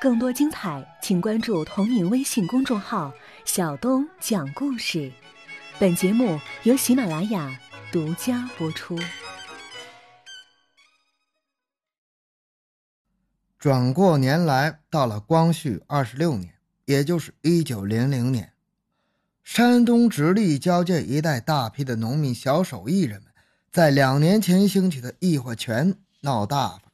更多精彩，请关注同名微信公众号“小东讲故事”。本节目由喜马拉雅独家播出。转过年来到了光绪二十六年，也就是一九零零年，山东直隶交界一带大批的农民小手艺人们，在两年前兴起的义和拳闹大发。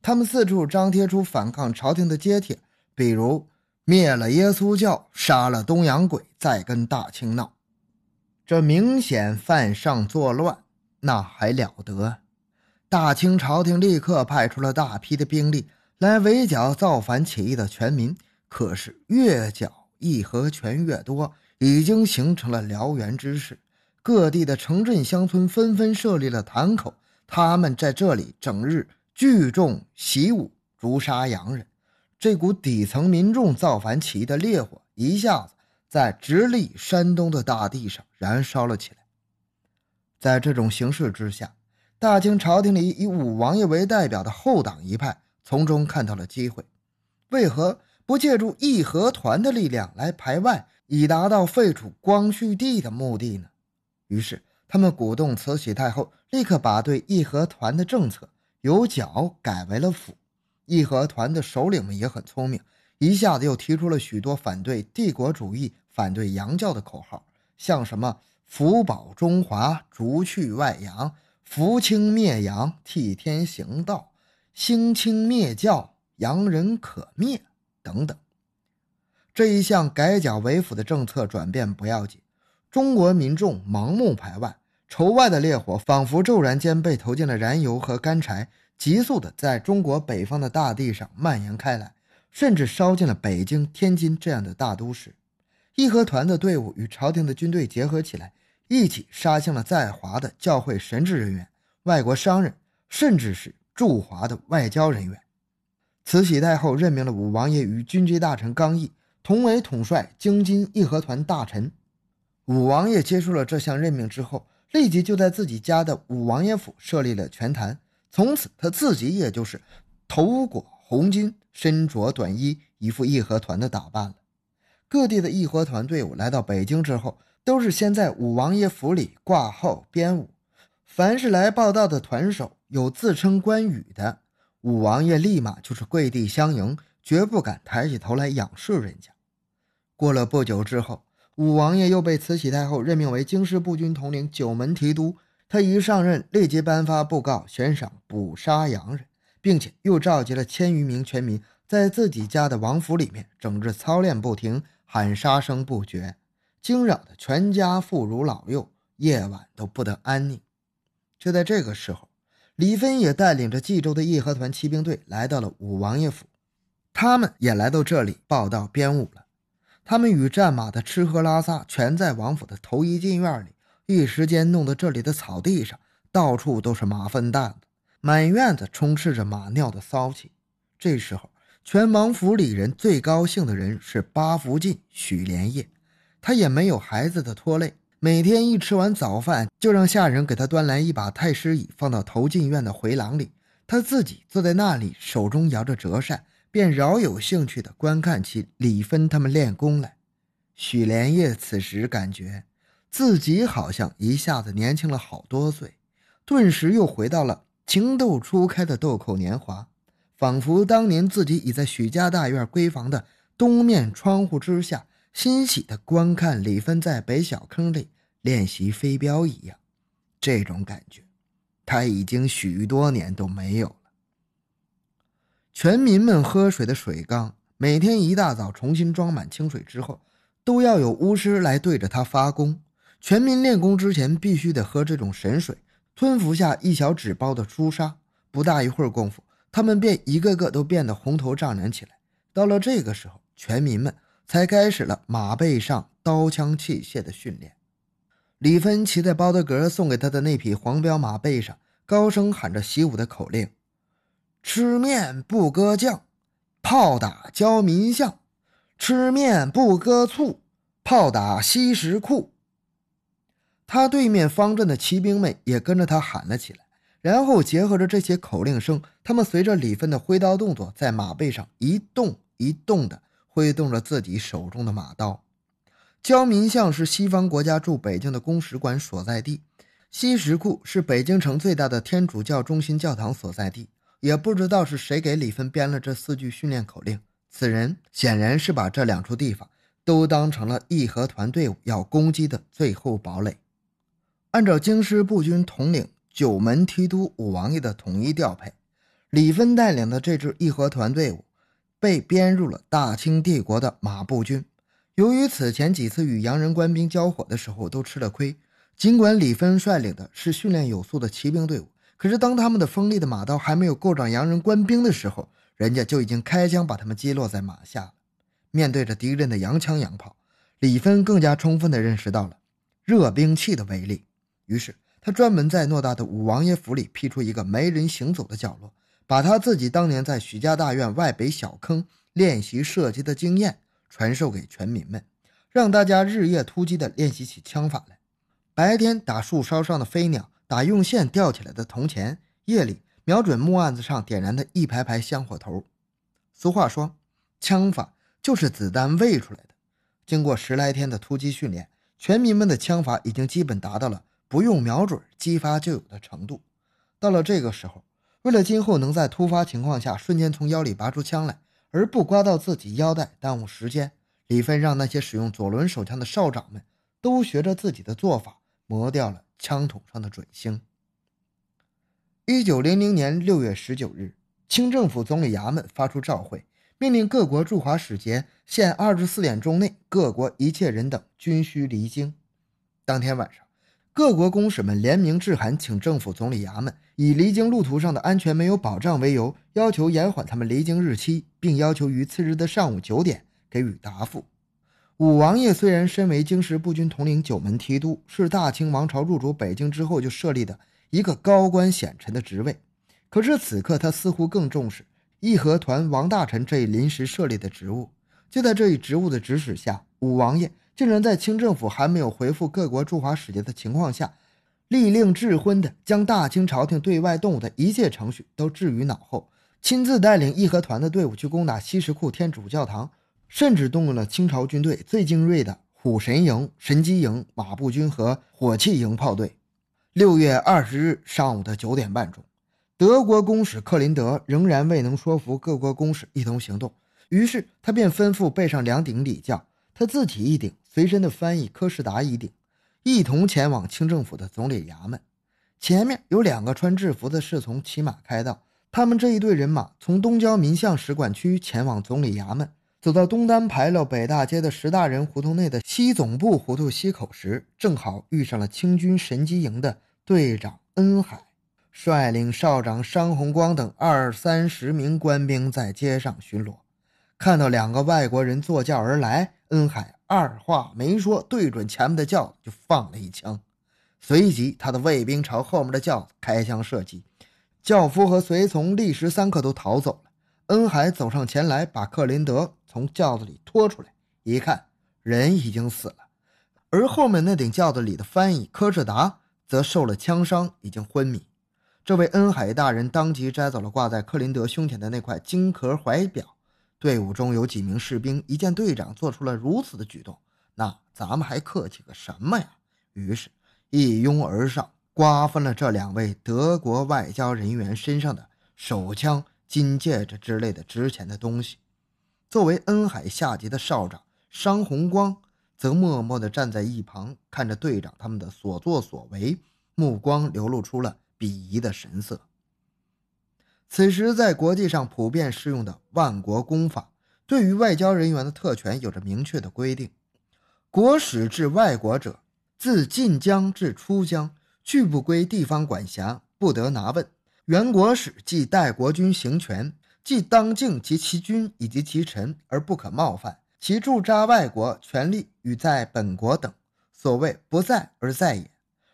他们四处张贴出反抗朝廷的揭帖，比如灭了耶稣教，杀了东洋鬼，再跟大清闹。这明显犯上作乱，那还了得？大清朝廷立刻派出了大批的兵力来围剿造反起义的全民。可是越剿义和拳越多，已经形成了燎原之势。各地的城镇乡村纷纷设立了坛口，他们在这里整日。聚众习武，诛杀洋人，这股底层民众造反起义的烈火一下子在直隶山东的大地上燃烧了起来。在这种形势之下，大清朝廷里以武王爷为代表的后党一派从中看到了机会，为何不借助义和团的力量来排外，以达到废除光绪帝的目的呢？于是，他们鼓动慈禧太后立刻把对义和团的政策。由剿改为了辅，义和团的首领们也很聪明，一下子又提出了许多反对帝国主义、反对洋教的口号，像什么“福保中华，逐去外洋；扶清灭洋，替天行道；兴清灭教，洋人可灭”等等。这一项改剿为辅的政策转变不要紧，中国民众盲目排外。仇外的烈火仿佛骤然间被投进了燃油和干柴，急速的在中国北方的大地上蔓延开来，甚至烧进了北京、天津这样的大都市。义和团的队伍与朝廷的军队结合起来，一起杀向了在华的教会神职人员、外国商人，甚至是驻华的外交人员。慈禧太后任命了武王爷与军机大臣刚毅同为统帅京津义和团大臣。武王爷接受了这项任命之后。立即就在自己家的五王爷府设立了拳坛，从此他自己也就是头裹红巾，身着短衣，一副义和团的打扮了。各地的义和团队伍来到北京之后，都是先在五王爷府里挂号编舞。凡是来报道的团首，有自称关羽的，五王爷立马就是跪地相迎，绝不敢抬起头来仰视人家。过了不久之后。武王爷又被慈禧太后任命为京师步军统领、九门提督。他一上任，立即颁发布告，悬赏捕杀洋人，并且又召集了千余名全民，在自己家的王府里面整日操练不停，喊杀声不绝，惊扰的全家妇孺老幼，夜晚都不得安宁。就在这个时候，李芬也带领着冀州的义和团骑兵队来到了武王爷府，他们也来到这里报道编舞了。他们与战马的吃喝拉撒全在王府的头一进院里，一时间弄得这里的草地上到处都是马粪蛋子，满院子充斥着马尿的骚气。这时候，全王府里人最高兴的人是八福晋许连夜，他也没有孩子的拖累，每天一吃完早饭，就让下人给他端来一把太师椅，放到头进院的回廊里，他自己坐在那里，手中摇着折扇。便饶有兴趣地观看起李芬他们练功来。许连夜此时感觉自己好像一下子年轻了好多岁，顿时又回到了情窦初开的豆蔻年华，仿佛当年自己已在许家大院闺房的东面窗户之下，欣喜地观看李芬在北小坑里练习飞镖一样。这种感觉，他已经许多年都没有。全民们喝水的水缸，每天一大早重新装满清水之后，都要有巫师来对着它发功。全民练功之前必须得喝这种神水，吞服下一小纸包的朱砂。不大一会儿功夫，他们便一个个都变得红头胀脸起来。到了这个时候，全民们才开始了马背上刀枪器械的训练。李芬骑在包德格送给他的那匹黄骠马背上，高声喊着习武的口令。吃面不搁酱，炮打焦民巷；吃面不搁醋，炮打西什库。他对面方阵的骑兵们也跟着他喊了起来，然后结合着这些口令声，他们随着李芬的挥刀动作，在马背上一动一动地挥动着自己手中的马刀。焦民巷是西方国家驻北京的公使馆所在地，西什库是北京城最大的天主教中心教堂所在地。也不知道是谁给李芬编了这四句训练口令，此人显然是把这两处地方都当成了义和团队伍要攻击的最后堡垒。按照京师步军统领九门提督武王爷的统一调配，李芬带领的这支义和团队伍被编入了大清帝国的马步军。由于此前几次与洋人官兵交火的时候都吃了亏，尽管李芬率领的是训练有素的骑兵队伍，可是当他们的锋利的马刀还没有够着洋人官兵的时候，人家就已经开枪把他们击落在马下了。面对着敌人的洋枪洋炮，李芬更加充分地认识到了热兵器的威力。于是他专门在偌大的武王爷府里辟出一个没人行走的角落，把他自己当年在许家大院外北小坑练习射击的经验。传授给全民们，让大家日夜突击地练习起枪法来。白天打树梢上的飞鸟，打用线吊起来的铜钱；夜里瞄准木案子上点燃的一排排香火头。俗话说，枪法就是子弹喂出来的。经过十来天的突击训练，全民们的枪法已经基本达到了不用瞄准击发就有的程度。到了这个时候，为了今后能在突发情况下瞬间从腰里拔出枪来。而不刮到自己腰带，耽误时间。李芬让那些使用左轮手枪的少长们都学着自己的做法，磨掉了枪筒上的准星。一九零零年六月十九日，清政府总理衙门发出诏会，命令各国驻华使节限二十四点钟内，各国一切人等均须离京。当天晚上。各国公使们联名致函，请政府总理衙门以离京路途上的安全没有保障为由，要求延缓他们离京日期，并要求于次日的上午九点给予答复。武王爷虽然身为京师步军统领九门提督，是大清王朝入主北京之后就设立的一个高官显臣的职位，可是此刻他似乎更重视义和团王大臣这一临时设立的职务。就在这一职务的指使下，武王爷。竟然在清政府还没有回复各国驻华使节的情况下，立令智昏的将大清朝廷对外动武的一切程序都置于脑后，亲自带领义和团的队伍去攻打西什库天主教堂，甚至动用了清朝军队最精锐的虎神营、神机营、马步军和火器营炮队。六月二十日上午的九点半钟，德国公使克林德仍然未能说服各国公使一同行动，于是他便吩咐备上两顶礼轿，他自己一顶。随身的翻译柯士达一顶，一同前往清政府的总理衙门。前面有两个穿制服的侍从骑马开道。他们这一队人马从东郊民巷使馆区前往总理衙门，走到东单牌楼北大街的石大人胡同内的西总部胡同西口时，正好遇上了清军神机营的队长恩海，率领少长商红光等二三十名官兵在街上巡逻。看到两个外国人坐轿而来，恩海。二话没说，对准前面的轿子就放了一枪，随即他的卫兵朝后面的轿子开枪射击，轿夫和随从立时三刻都逃走了。恩海走上前来，把克林德从轿子里拖出来，一看人已经死了，而后面那顶轿子里的翻译柯志达则受了枪伤，已经昏迷。这位恩海大人当即摘走了挂在克林德胸前的那块金壳怀表。队伍中有几名士兵一见队长做出了如此的举动，那咱们还客气个什么呀？于是，一拥而上，瓜分了这两位德国外交人员身上的手枪、金戒指之类的值钱的东西。作为恩海下级的少长商红光，则默默地站在一旁，看着队长他们的所作所为，目光流露出了鄙夷的神色。此时，在国际上普遍适用的万国公法，对于外交人员的特权有着明确的规定：国使至外国者，自进疆至出疆，拒不归地方管辖，不得拿问。原国使即代国君行权，即当敬及其君以及其臣，而不可冒犯。其驻扎外国权利与在本国等，所谓不在而在也。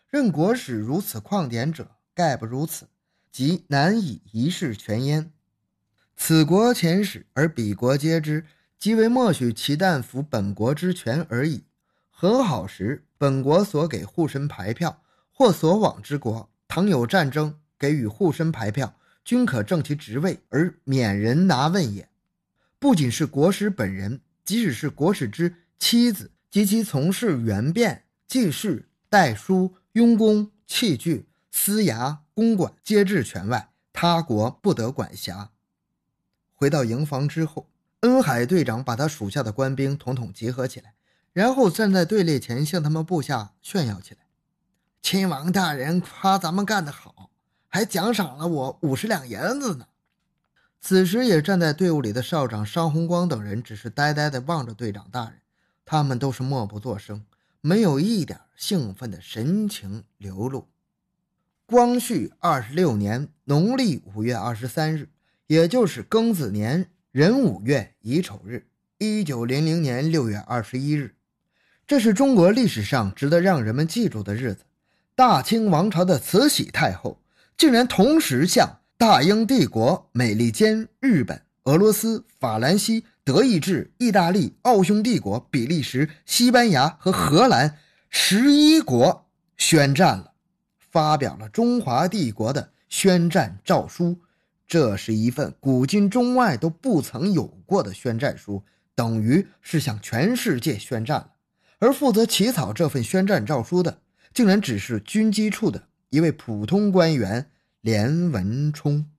任国使如此旷典者，概不如此。即难以一世全焉。此国遣使而彼国皆知，即为默许其但服本国之权而已。和好时，本国所给护身牌票，或所往之国，倘有战争，给予护身牌票，均可正其职位而免人拿问也。不仅是国师本人，即使是国师之妻子及其从事员便、记事、代书、佣工、器具、私衙、公馆，皆置权外，他国不得管辖。回到营房之后，恩海队长把他属下的官兵统统集合起来，然后站在队列前，向他们部下炫耀起来：“亲王大人夸咱们干得好，还奖赏了我五十两银子呢。”此时，也站在队伍里的少长商红光等人只是呆呆地望着队长大人，他们都是默不作声，没有一点兴奋的神情流露。光绪二十六年农历五月二十三日，也就是庚子年壬午月乙丑日，一九零零年六月二十一日，这是中国历史上值得让人们记住的日子。大清王朝的慈禧太后竟然同时向。大英帝国、美利坚、日本、俄罗斯、法兰西、德意志、意大利、奥匈帝国、比利时、西班牙和荷兰十一国宣战了，发表了中华帝国的宣战诏书。这是一份古今中外都不曾有过的宣战书，等于是向全世界宣战了。而负责起草这份宣战诏书的，竟然只是军机处的一位普通官员。连文冲。